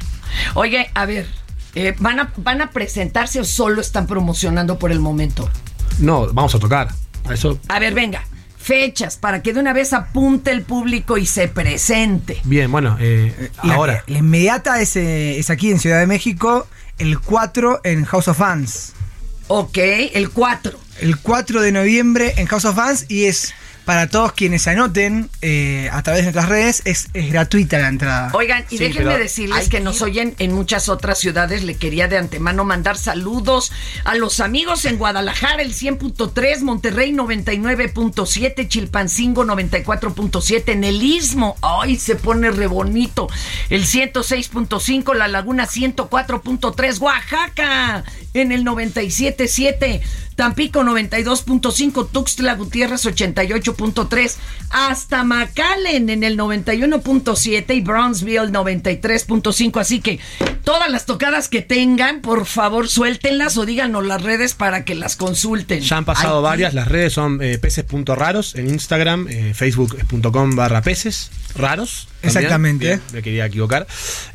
Oye, a ver, eh, ¿van, a, ¿van a presentarse o solo están promocionando por el momento? No, vamos a tocar. A eso, A ver, venga, fechas para que de una vez apunte el público y se presente. bien, bueno, eh, La, ahora. la inmediata es, eh, es aquí en Ciudad de México, el 4 en House of Fans. Ok, el 4. El 4 de noviembre en House of Fans y es para todos quienes se anoten eh, a través de nuestras redes, es, es gratuita la entrada. Oigan, y Sí, déjenme decirles que nos oyen en muchas otras ciudades. Le quería de antemano mandar saludos a los amigos en Guadalajara, el 100.3, Monterrey 99.7, Chilpancingo 94.7, en el Istmo, ay, se pone re bonito, el 106.5, La Laguna 104.3, Oaxaca en el 97.7. Tampico 92.5, Tuxtla Gutiérrez 88.3, hasta McAllen en el 91.7 y Brownsville 93.5. Así que todas las tocadas que tengan, por favor suéltenlas o díganos las redes para que las consulten. Ya han pasado Ay, varias, las redes son eh, peces.raros en Instagram, eh, facebook.com barra peces raros. también. Exactamente. Bien, me quería equivocar.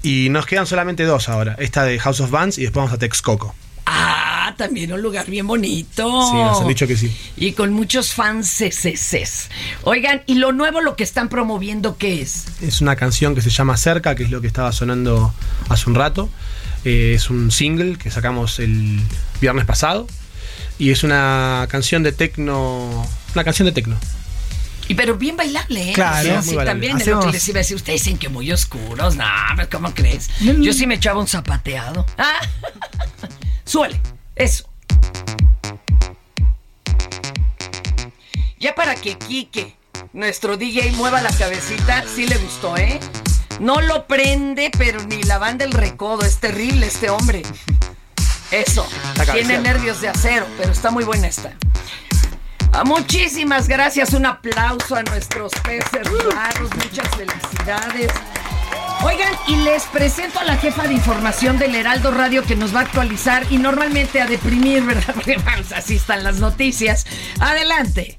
Y nos quedan solamente dos ahora, esta de House of Bands y después vamos a Texcoco. Ah, también un lugar bien bonito. Sí, nos han dicho que sí. Y con muchos fans CCCs. Oigan, ¿y lo nuevo lo que están promoviendo qué es? Es una canción que se llama Cerca, que es lo que estaba sonando hace un rato. Eh, es un single que sacamos el viernes pasado. Y es una canción de tecno. Una canción de tecno. Y pero bien bailable, ¿eh? Claro, Sí, bailable. también es lo que Hacemos- les iba a decir. Ustedes dicen que muy oscuros. No, pero ¿cómo crees? Yo sí me echaba un zapateado. Ah, suele. Eso. Ya para que Quique, nuestro DJ, mueva la cabecita, sí le gustó, ¿eh? No lo prende, pero ni la banda del recodo. Es terrible este hombre. Eso. Tiene nervios de acero, pero está muy buena esta. Ah, muchísimas gracias, un aplauso a nuestros peces raros, muchas felicidades. Oigan, y les presento a la jefa de información del Heraldo Radio que nos va a actualizar y normalmente a deprimir, ¿verdad? Porque vamos, así están las noticias. Adelante.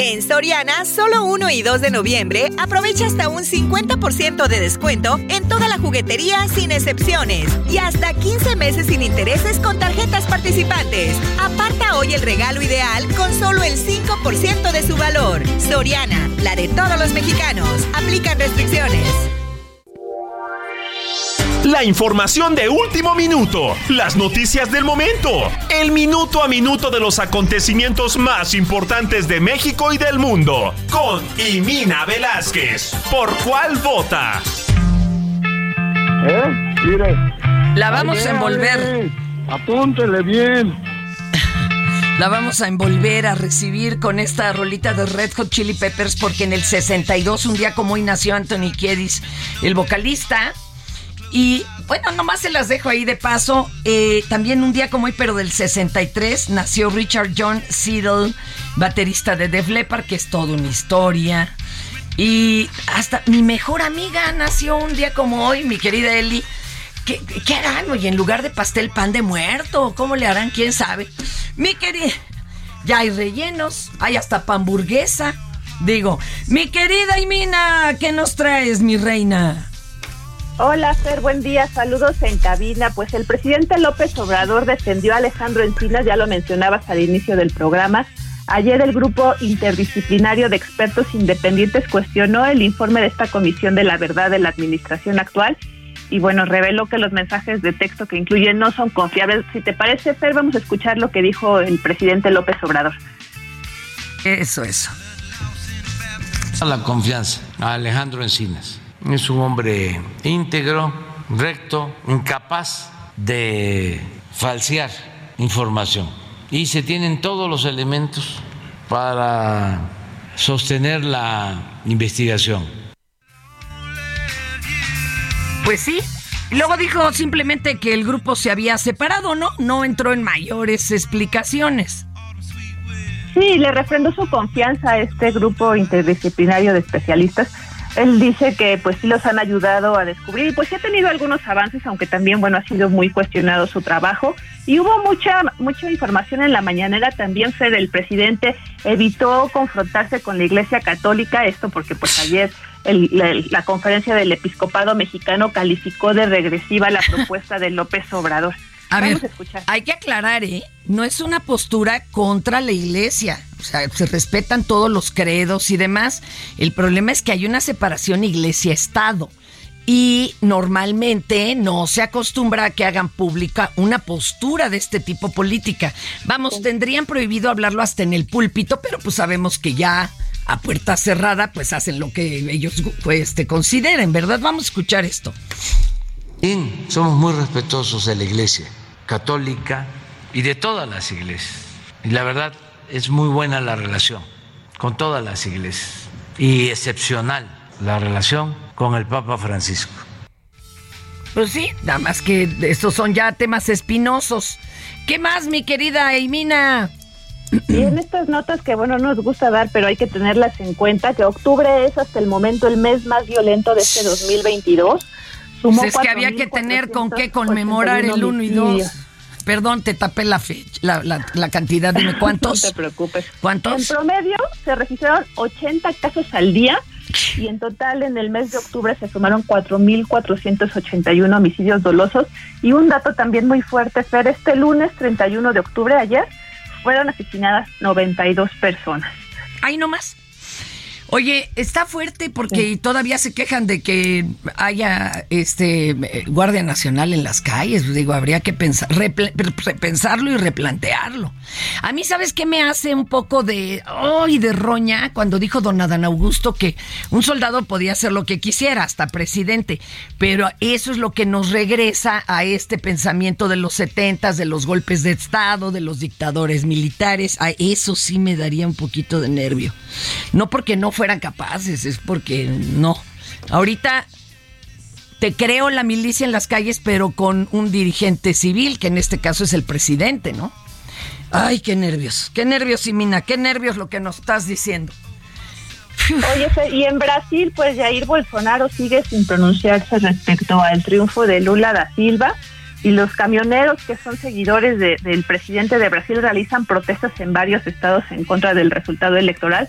En Soriana, solo 1 y 2 de noviembre, aprovecha hasta un 50% de descuento en toda la juguetería sin excepciones y hasta 15 meses sin intereses con tarjetas participantes. Aparta hoy el regalo ideal con solo el 5% de su valor. Soriana, la de todos los mexicanos. Aplican restricciones. La información de último minuto, las noticias del momento, el minuto a minuto de los acontecimientos más importantes de México y del mundo, con Imina Velázquez. ¿Por cuál vota? ¿Eh? Mire. La vamos a envolver. Apúntele bien. La vamos a envolver a recibir con esta rolita de Red Hot Chili Peppers porque en el 62, un día como hoy, nació Anthony Kiedis, el vocalista. Y bueno, nomás se las dejo ahí de paso. Eh, también un día como hoy, pero del 63, nació Richard John Seidel, baterista de Def Leppard, que es toda una historia. Y hasta mi mejor amiga nació un día como hoy, mi querida Eli. ¿Qué, qué harán, oye? En lugar de pastel, pan de muerto. ¿Cómo le harán? ¿Quién sabe? Mi querida... Ya hay rellenos, hay hasta hamburguesa. Digo, mi querida Imina, ¿qué nos traes, mi reina? Hola, Fer, buen día. Saludos en cabina. Pues el presidente López Obrador defendió a Alejandro Encinas, ya lo mencionabas al inicio del programa. Ayer el grupo interdisciplinario de expertos independientes cuestionó el informe de esta Comisión de la Verdad de la Administración actual y bueno, reveló que los mensajes de texto que incluyen no son confiables. Si te parece, Fer, vamos a escuchar lo que dijo el presidente López Obrador. Eso, eso. A la confianza a Alejandro Encinas. Es un hombre íntegro, recto, incapaz de falsear información. Y se tienen todos los elementos para sostener la investigación. Pues sí. Luego dijo simplemente que el grupo se había separado, ¿no? No entró en mayores explicaciones. Sí, le refrendó su confianza a este grupo interdisciplinario de especialistas. Él dice que pues sí los han ayudado a descubrir y pues sí ha tenido algunos avances, aunque también bueno ha sido muy cuestionado su trabajo. Y hubo mucha mucha información en la mañanera. También Fred el presidente. Evitó confrontarse con la Iglesia Católica. Esto porque pues ayer el- la conferencia del episcopado mexicano calificó de regresiva la propuesta de López Obrador. A Vamos ver, hay que aclarar, ¿eh? No es una postura contra la iglesia. O sea, se respetan todos los credos y demás. El problema es que hay una separación iglesia-estado. Y normalmente no se acostumbra a que hagan pública una postura de este tipo política. Vamos, tendrían prohibido hablarlo hasta en el púlpito, pero pues sabemos que ya a puerta cerrada pues hacen lo que ellos pues, este, consideren, ¿verdad? Vamos a escuchar esto. Bien, somos muy respetuosos de la iglesia católica y de todas las iglesias. Y la verdad es muy buena la relación con todas las iglesias y excepcional la relación con el Papa Francisco. Pues sí, nada más que estos son ya temas espinosos. ¿Qué más, mi querida Eimina? Y en estas notas que, bueno, no nos gusta dar, pero hay que tenerlas en cuenta, que octubre es hasta el momento el mes más violento de este 2022. Sumó Pues es que había que tener con qué conmemorar el 1 y 2. homicidios. Perdón, te tapé la fecha, la, la- la cantidad. Dime cuántos. No te preocupes. ¿Cuántos? En promedio se registraron 80 casos al día y en total en el mes de octubre se sumaron 4.481 homicidios dolosos. Y un dato también muy fuerte, Fer, este lunes 31 de octubre, ayer, fueron asesinadas 92 personas. Ahí nomás. Oye, está fuerte porque todavía se quejan de que haya este Guardia Nacional en las calles. Digo, habría que pensar, repensarlo y replantearlo. A mí, ¿sabes qué me hace un poco de de roña cuando dijo don Adán Augusto que un soldado podía hacer lo que quisiera, hasta presidente? Pero eso es lo que nos regresa a este pensamiento de los setentas, de los golpes de Estado, de los dictadores militares. A eso sí me daría un poquito de nervio. No porque no fueran capaces, es porque no. Ahorita te creo la milicia en las calles, pero con un dirigente civil, que en este caso es el presidente, ¿no? Ay, qué nervios, qué nervios, Simina, qué nervios lo que nos estás diciendo. Oye, y en Brasil, pues Jair Bolsonaro sigue sin pronunciarse respecto al triunfo de Lula da Silva y los camioneros que son seguidores de- del presidente de Brasil realizan protestas en varios estados en contra del resultado electoral.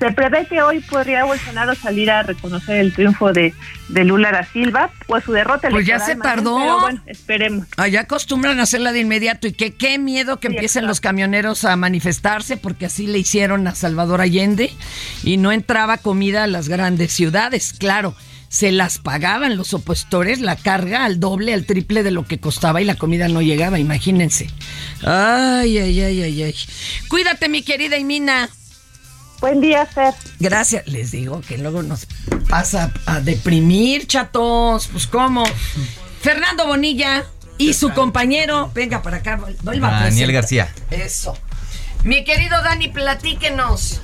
Se prevé que hoy podría Bolsonaro salir a reconocer el triunfo de, de Lula da Silva o su derrota Pues ya se tardó. pero bueno, esperemos. Allá acostumbran a hacerla de inmediato y que qué miedo que empiecen los camioneros a manifestarse porque así le hicieron a Salvador Allende y no entraba comida a las grandes ciudades. Claro, se las pagaban los opositores la carga al doble, al triple de lo que costaba y la comida no llegaba, imagínense. Ay, ay, ay, ay, ay. Cuídate, mi querida Imina. Buen día, Fer. Gracias. Les digo que luego nos pasa a deprimir, chatos. Pues cómo. Fernando Bonilla y su compañero. Venga para acá. vuelva a Daniel. García. Eso. Mi querido Dani, platíquenos.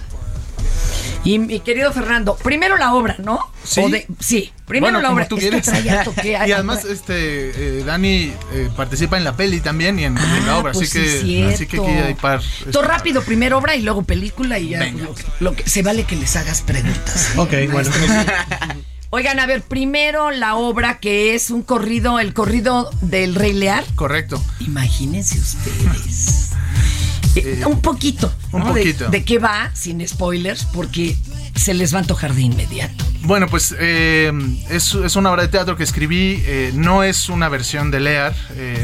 Y mi querido Fernando, primero la obra, ¿no? Sí. O de- sí, primero Bueno, la obra. tú Es que traía y además, este, eh, Dani eh, participa en la peli también y en, en la obra, pues así que, sí, así que aquí hay par. este, Todo rápido, primero obra y luego película y ya. Lo, que- lo que, se vale que les hagas preguntas. ¿eh? Ok, bueno. Oigan, a ver, primero la obra que es un corrido, el corrido del Rey Lear. Correcto. Imagínense ustedes. Eh, un poquito. un poquito. De, qué va? Sin spoilers, porque se les va a antojar de inmediato. Bueno, pues eh, es, es una obra de teatro que escribí, eh, no es una versión de Lear,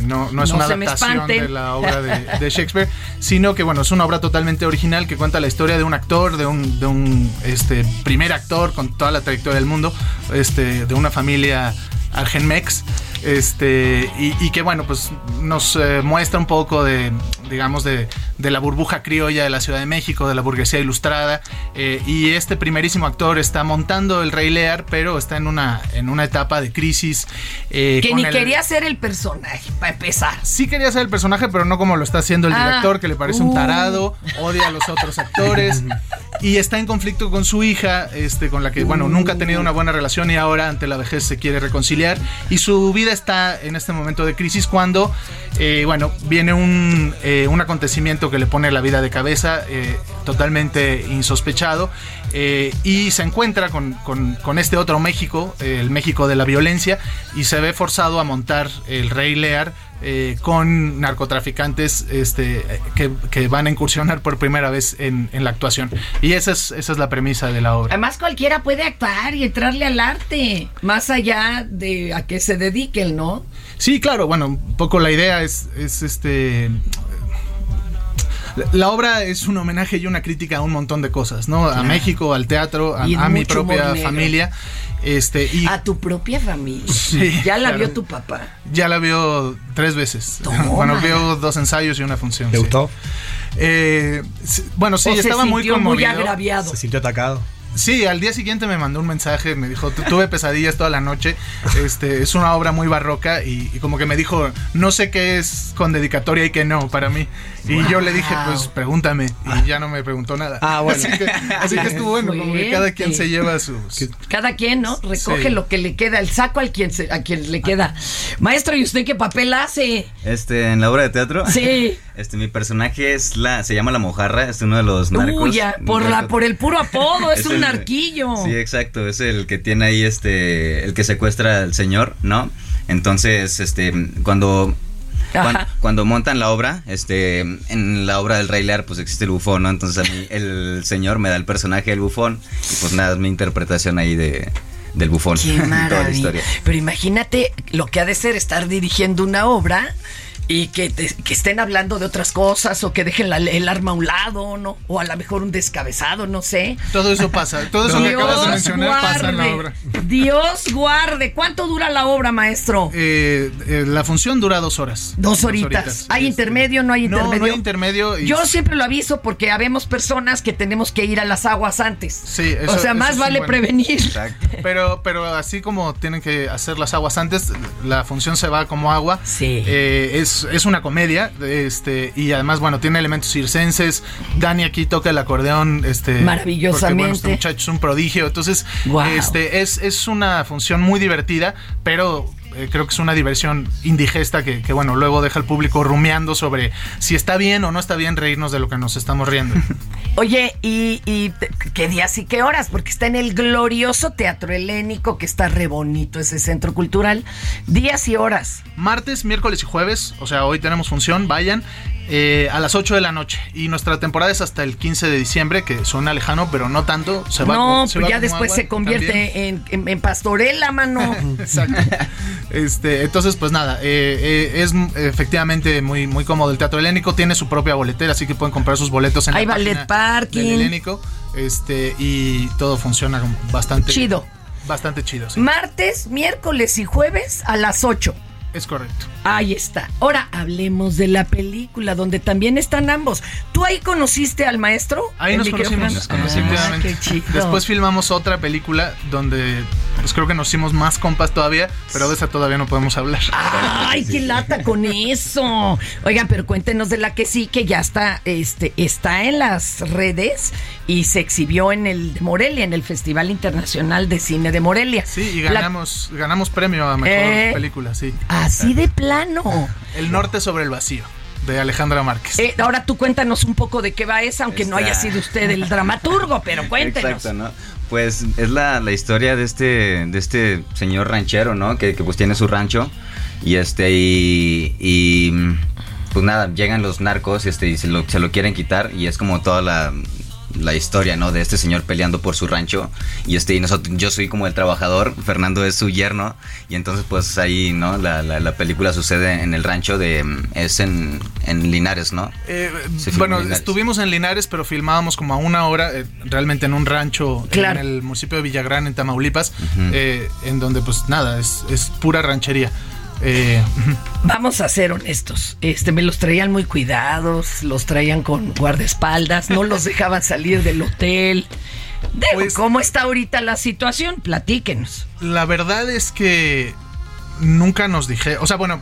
no, no es No una adaptación de la obra de, de Shakespeare, sino que bueno, es una obra totalmente original que cuenta la historia de un actor, de un, de un este, primer actor con toda la trayectoria del mundo, este, de una familia Argenmex, este, y, y que bueno, pues nos eh, muestra un poco de, digamos, de, de la burbuja criolla de la Ciudad de México, de la burguesía ilustrada, eh, y este primerísimo actor está montando el Rey Lear, pero está en una, en una etapa de crisis. eh, que ni el- quería ser el personaje, para empezar. Sí quería ser el personaje, pero no como lo está haciendo el Ah, director, que le parece uh. un tarado, odia a los otros actores y está en conflicto con su hija, este, con la que, bueno, nunca ha tenido una buena relación y ahora ante la vejez se quiere reconciliar y su vida está en este momento de crisis cuando, eh, bueno, viene un, eh, un acontecimiento que le pone la vida de cabeza eh, totalmente insospechado y se encuentra con, con- este otro México, el México de la violencia, y se ve forzado a montar el Rey Lear eh, con narcotraficantes este, que, que van a incursionar por primera vez en, en la actuación. Y esa es, esa es la premisa de la obra. Además, cualquiera puede actuar y entrarle al arte, más allá de a qué se dediquen, ¿no? Sí, claro, bueno, un poco la idea es, es este... la- obra es un homenaje y una crítica a un montón de cosas, ¿no? A. México, al teatro, a, mi propia familia. Este, y A tu propia familia. Sí, ya la claro. vio tu papá. Ya la vio tres veces. Bueno, vio dos ensayos y una función. ¿Le sí. gustó? Eh, bueno, sí, O se estaba muy sintió muy conmovido. agraviado. Se sintió atacado. Sí, al día siguiente me mandó un mensaje, me dijo, "Tu- tuve pesadillas toda la noche, este, es una obra muy barroca y, y como que me dijo, no sé qué es con dedicatoria y qué no para mí. Y yo le dije, pues pregúntame, y ya no me preguntó nada. Ah, bueno. Así que, así que estuvo bueno, como que cada quien se lleva sus... Cada quien, ¿no? Recoge Sí. lo que le queda, el saco al quien se- a quien le queda. Maestro, ¿y usted qué papel hace? Este, en la obra de teatro. Sí. Este, mi personaje es la, se llama La Mojarra, es uno de los narcos. Uy, ya, por, la, por el puro apodo, es, Es un el- narquillo. Sí, exacto, es el que tiene ahí este, el que secuestra al señor, ¿no? Entonces, este, cuando cuando, montan la obra, este, en la obra del Rey Lear, pues existe el bufón, ¿no? Entonces a mí el señor me da el personaje del bufón y pues nada, es mi interpretación ahí de, del bufón. Qué en toda la maravilla. historia. Pero imagínate lo que ha de ser estar dirigiendo una obra y que, te- que estén hablando de otras cosas o que dejen la- el arma a un lado, ¿no? O a lo mejor un descabezado, no sé. Todo eso pasa, todo eso que acabas de mencionar pasa en la guarde, obra. Dios guarde. ¿Cuánto dura la obra, maestro? Eh, eh, la función dura dos horas. Dos horitas. ¿Hay intermedio? ¿No hay No, intermedio? no hay intermedio. y- Yo siempre lo aviso porque habemos personas que tenemos que ir a las aguas antes. Sí, eso- o sea, más vale buen- prevenir. Pero, pero así como tienen que hacer las aguas antes, la función se va como agua. Sí. Eh, es, es una comedia, este, y además, bueno, tiene elementos circenses. Dani aquí toca el acordeón, este. Maravillosamente. Porque, bueno, este muchacho es un prodigio. Entonces, este, es, es una función muy divertida, pero. Eh, creo que es una diversión indigesta que, que, bueno, luego deja al público rumiando sobre si está bien o no está bien reírnos de lo que nos estamos riendo. Oye, ¿y, y qué días y qué horas? Porque está en el glorioso Teatro Helénico, que está re bonito ese centro cultural. Días y horas. martes, miércoles y jueves, o sea, hoy tenemos función, vayan. Eh, a las 8 de la noche. Y nuestra temporada es hasta el 15 de diciembre, que suena lejano, pero no tanto. Se va, no, pues ya después agua se convierte en, en- en pastorela, mano. Exacto. Este, entonces, pues nada, eh, eh, es efectivamente muy, muy cómodo el Teatro Helénico, tiene su propia boletera, así que pueden comprar sus boletos en Hay la ballet parking. del Helénico, este, y todo funciona bastante Chido. Bastante chido, sí. Martes, miércoles y jueves a las 8. Es correcto. Ahí está. Ahora hablemos de la película, donde también están ambos. ¿Tú ahí conociste al maestro? Ahí ¿El nos conocimos, Ah, efectivamente. qué chido. Después filmamos otra película donde pues creo que nos hicimos más compas todavía, pero de esa todavía no podemos hablar. Ay, qué lata con eso. Oigan, pero cuéntenos de la que sí, que ya está, este, está en las redes y se exhibió en el de Morelia, en el Festival Internacional de Cine de Morelia. Sí, y La- ganamos, ganamos premio a mejor Eh, película, sí. Así de plano. El norte sobre el vacío, de Alejandra Márquez. Eh, ahora tú cuéntanos un poco de qué va esa, aunque no haya sido usted el dramaturgo, pero cuéntenos. Exacto, ¿no? Pues es la, la historia de este, de este señor ranchero, ¿no? Que, que, pues tiene su rancho y este y, y, mm, pues nada, llegan los narcos este, y se lo, se lo quieren quitar y es como toda la, la historia, ¿no? De este señor peleando por su rancho y este y nosotros, yo soy como el trabajador, Fernando es su yerno y entonces pues ahí, ¿no? La, la, la película sucede en el rancho de, es en, en Linares, ¿no? Eh, bueno, en Linares. estuvimos en Linares, pero filmábamos como a una hora, eh, realmente en un rancho Claro. en el municipio de Villagrán, en Tamaulipas, eh, en donde pues nada, es, es pura ranchería. Eh, Vamos a ser honestos. Este, me los traían muy cuidados, los traían con guardaespaldas, no los dejaban salir del hotel. Digo, Pues- ¿cómo está ahorita la situación? Platíquenos. la verdad es que nunca nos dije, o sea, bueno,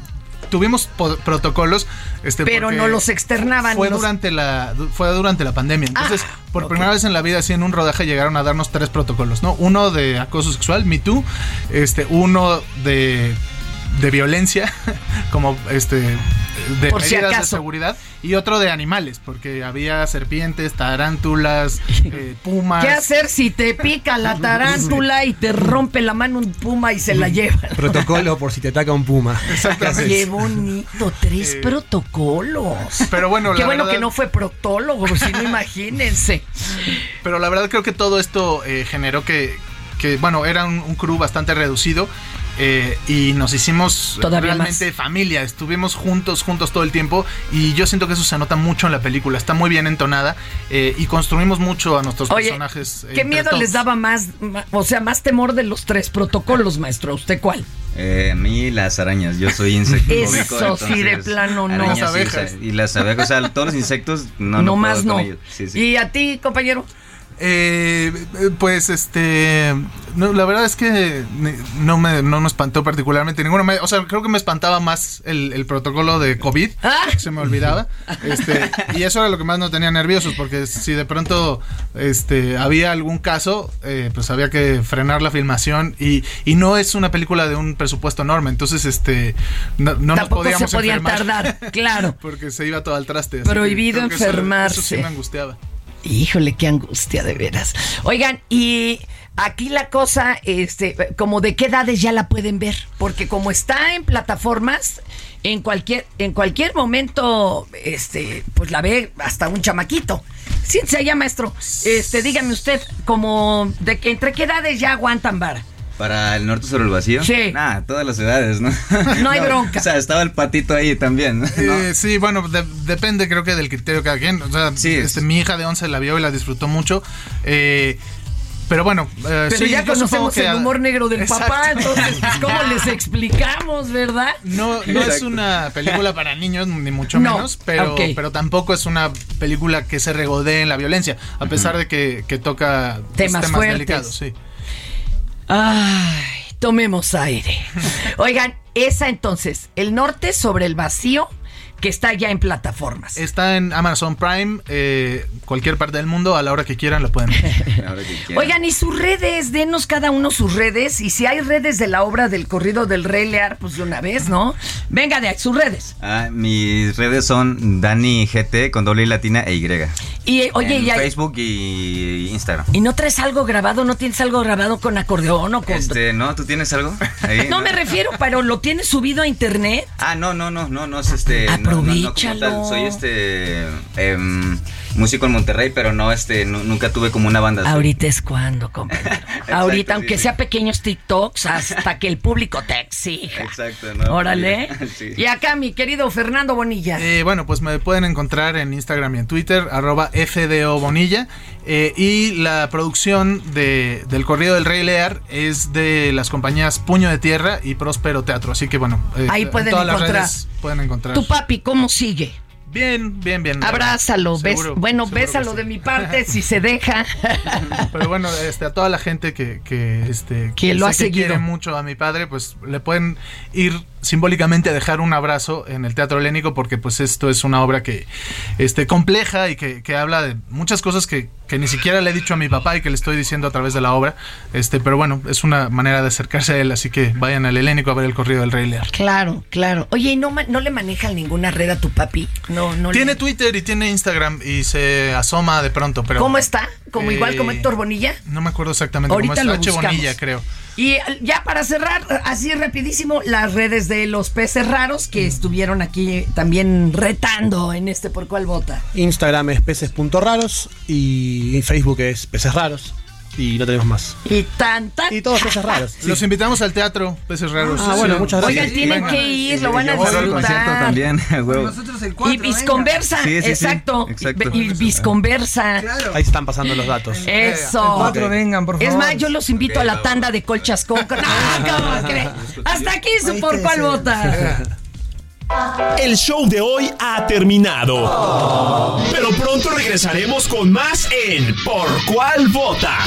tuvimos protocolos, este, Pero no los externaban. Fue los- durante la fue durante la pandemia. Entonces, Ah, por primera vez en la vida así en un rodaje llegaron a darnos tres protocolos, ¿no? Uno de acoso sexual, Me Too, este, uno de de violencia, como este de Por si medidas de acaso. seguridad y otro de animales, porque había serpientes, tarántulas, eh, pumas. ¿Qué hacer si te pica la tarántula y te rompe la mano un puma y se la lleva? Protocolo por si te ataca un puma. Qué bonito, tres Eh, protocolos. Pero bueno, Qué la bueno verdad- que no fue protólogo, si no imagínense. Pero la verdad creo que todo esto eh, generó que, que, bueno, era un, un crew bastante reducido eh, y nos hicimos Todavía realmente familia. Estuvimos juntos, juntos todo el tiempo y yo siento que eso se nota mucho en la película. Está muy bien entonada eh, y construimos mucho a nuestros Oye, personajes. ¿qué miedo todos. les daba más, o sea, más temor de los tres protocolos, maestro? ¿Usted cuál? Eh, a mí las arañas, yo soy insectológico. Eso sí, de plano no. arañas, Las abejas. y las abejas, o sea, todos los insectos, no, No no, más puedo con no. ellos. Sí, sí. ¿Y a ti, compañero? Eh, pues este, no, la verdad es que no me, no me espantó particularmente ninguno. Me- o sea, creo que me espantaba más el, el protocolo de COVID, Ah. se me olvidaba. Este, y eso era lo que más nos tenía nerviosos, porque si de pronto este, había algún caso, eh, pues había que frenar la filmación. Y, y no es una película de un presupuesto enorme, entonces este, no, no nos Tampoco se podíamos podían enfermar. tardar, claro. Porque se iba todo al traste. Prohibido que eso- enfermarse. Eso sí me angustiaba. Híjole, qué angustia de veras. Oigan, y aquí la cosa, este, como de qué edades ya la pueden ver, porque como está en plataformas, en cualquier, en cualquier momento, este, pues la ve hasta un chamaquito. Siéntese allá, maestro. Este, dígame usted, como de que entre qué edades ya aguantan vara. Para el norte sobre el vacío. Sí. Nah, todas las edades, ¿no? No hay bronca. O sea, estaba el patito ahí también. ¿no? Eh, sí, bueno, de- depende creo que del criterio de cada quien. O sea, este, mi hija de 11 la vio y la disfrutó mucho. Eh, pero bueno, eh, Pero sí, ya conocemos que el a- humor negro del Exacto. papá, entonces, pues, ¿cómo les explicamos, verdad? No, no es una película para niños, ni mucho No, menos, pero, pero tampoco es una película que se regodee en la violencia, a pesar de que, que toca Temas temas, fuertes. delicados. Sí. Ay, tomemos aire. Oigan, esa entonces, el norte sobre el vacío, que está ya en plataformas. Está en Amazon Prime, eh, cualquier parte del mundo, a la hora que quieran lo pueden ver. Oigan, y sus redes, denos cada uno sus redes. Y si hay redes de la obra del corrido del Rey Lear, pues de una vez, ¿no? Venga, de sus redes. Ah, mis redes son Dani GT con doble I latina e Y. Y eh, oye, en y, hay- Facebook y Instagram. ¿y no traes algo grabado? ¿No tienes algo grabado con acordeón o con.? Este, ¿no? ¿Tú tienes algo? Ahí, no me refiero, pero ¿lo tienes subido a internet? Ah, no, no, no, no, no es este. no, no, no, Aprovechalo. tal. Soy este. em, músico en Monterrey, pero no, este. nu- nunca tuve como una banda. Ahorita es cuando, compañero. Ahorita, aunque sea pequeños TikToks, hasta que el público te exija. Exacto, ¿no? Órale. Sí. Y acá mi querido Fernando Bonilla. Eh, bueno, pues me pueden encontrar en Instagram y en Twitter, arroba FDO Bonilla. Eh, y la producción de, del Corrido del Rey Lear es de las compañías Puño de Tierra y Próspero Teatro. Así que bueno, eh, Ahí en pueden todas las encontrar. redes pueden encontrar. Tu papi, ¿cómo sigue? Bien, bien, bien. Abrázalo, bes- bueno, seguro bésalo sí. de mi parte si se deja. Pero bueno, este, a toda la gente que, que, este, Que lo ha seguido. quiere mucho a mi padre, pues le pueden ir simbólicamente a dejar un abrazo en el Teatro Helénico porque pues esto es una obra que este, compleja y que, que habla de muchas cosas que, que ni siquiera le he dicho a mi papá y que le estoy diciendo a través de la obra. Este, pero bueno, es una manera de acercarse a él, así que vayan al Helénico a ver el corrido del Rey Lear. Claro, claro. Oye, ¿y no, no le manejan ninguna red a tu papi? No, no. Tiene le- Twitter y tiene Instagram y se asoma de pronto, pero... ¿Cómo está? ¿Como Eh, igual como Héctor Bonilla? No me acuerdo exactamente Ahorita cómo lo es. H. buscamos. Bonilla, creo. Y eh, ya para cerrar, así rapidísimo, las redes de los peces raros que estuvieron aquí también retando en este por cuál vota. Instagram es peces.raros y Facebook es peces raros. Y no tenemos más. Y tanta. Y todos peces raros. Los invitamos al teatro, Peces Raros. Ah, bueno, muchas gracias. Oigan, tienen que ir, lo van a Yo voy al concierto disfrutar. también, huevo. Y Visconversa, Sí, sí, sí, exacto. exacto. Y Visconversa. Ahí están pasando los datos. Eso. El cuatro vengan, por Es favor. más, yo los invito a la tanda de colchas con. No, ¿cómo? Hasta aquí su por cuál vota. El show de hoy ha terminado. Pero pronto regresaremos con más en Por cuál vota.